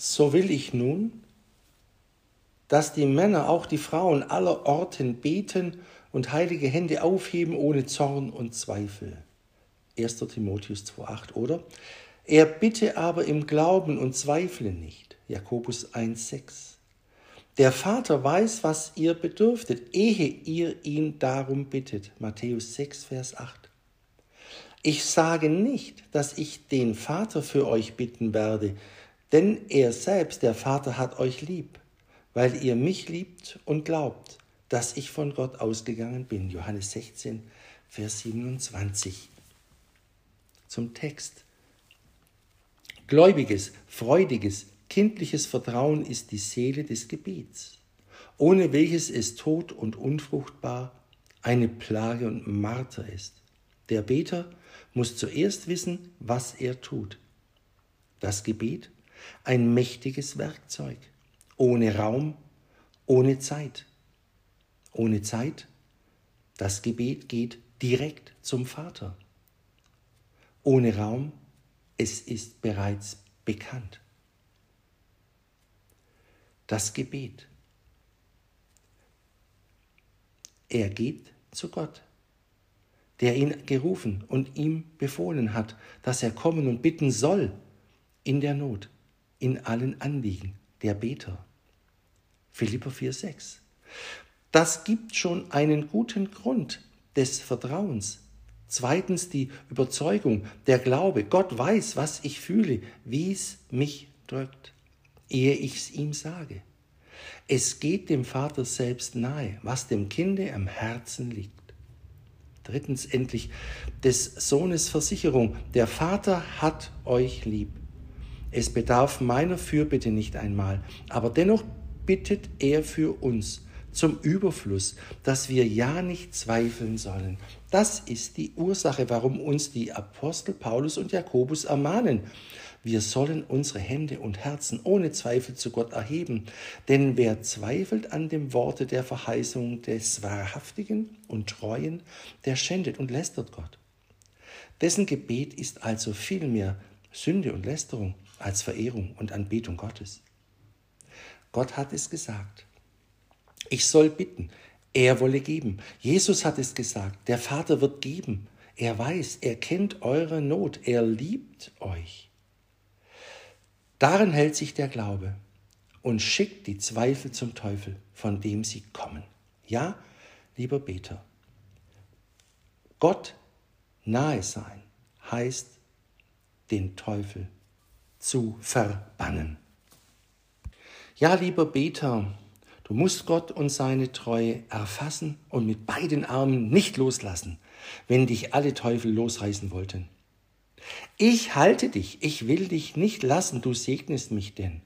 so will ich nun, dass die Männer, auch die Frauen aller Orten beten und heilige Hände aufheben ohne Zorn und Zweifel. 1. Timotheus 2,8 oder? Er bitte aber im Glauben und zweifle nicht. Jakobus 1,6. Der Vater weiß, was ihr bedürftet, ehe ihr ihn darum bittet. Matthäus 6, Vers 8. Ich sage nicht, dass ich den Vater für euch bitten werde, denn er selbst, der Vater, hat euch lieb, weil ihr mich liebt und glaubt, dass ich von Gott ausgegangen bin. Johannes 16, Vers 27. Zum Text. Gläubiges, freudiges, kindliches Vertrauen ist die Seele des Gebets, ohne welches es tot und unfruchtbar, eine Plage und Marter ist. Der Beter muss zuerst wissen, was er tut. Das Gebet, ein mächtiges Werkzeug, ohne Raum, ohne Zeit. Ohne Zeit, das Gebet geht direkt zum Vater. Ohne Raum, es ist bereits bekannt. Das Gebet. Er geht zu Gott, der ihn gerufen und ihm befohlen hat, dass er kommen und bitten soll in der Not, in allen Anliegen, der Beter. Philippa 4,6. Das gibt schon einen guten Grund des Vertrauens, Zweitens die Überzeugung, der Glaube. Gott weiß, was ich fühle, wie es mich drückt, ehe ich es ihm sage. Es geht dem Vater selbst nahe, was dem Kinde am Herzen liegt. Drittens endlich des Sohnes Versicherung. Der Vater hat euch lieb. Es bedarf meiner Fürbitte nicht einmal, aber dennoch bittet er für uns zum Überfluss, dass wir ja nicht zweifeln sollen. Das ist die Ursache, warum uns die Apostel Paulus und Jakobus ermahnen. Wir sollen unsere Hände und Herzen ohne Zweifel zu Gott erheben, denn wer zweifelt an dem Worte der Verheißung des Wahrhaftigen und Treuen, der schändet und lästert Gott. Dessen Gebet ist also viel mehr Sünde und Lästerung als Verehrung und Anbetung Gottes. Gott hat es gesagt. Ich soll bitten, er wolle geben. Jesus hat es gesagt, der Vater wird geben. Er weiß, er kennt eure Not, er liebt euch. Darin hält sich der Glaube und schickt die Zweifel zum Teufel, von dem sie kommen. Ja, lieber Beter, Gott nahe sein heißt, den Teufel zu verbannen. Ja, lieber Beter, Du musst Gott und seine Treue erfassen und mit beiden Armen nicht loslassen, wenn dich alle Teufel losreißen wollten. Ich halte dich, ich will dich nicht lassen, du segnest mich denn.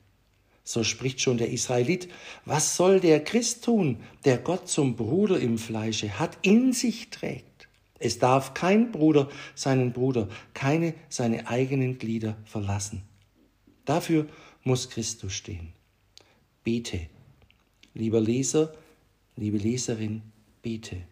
So spricht schon der Israelit. Was soll der Christ tun, der Gott zum Bruder im Fleische hat, in sich trägt? Es darf kein Bruder seinen Bruder, keine seine eigenen Glieder verlassen. Dafür muss Christus stehen. Bete, Lieber Leser, liebe Leserin, bete.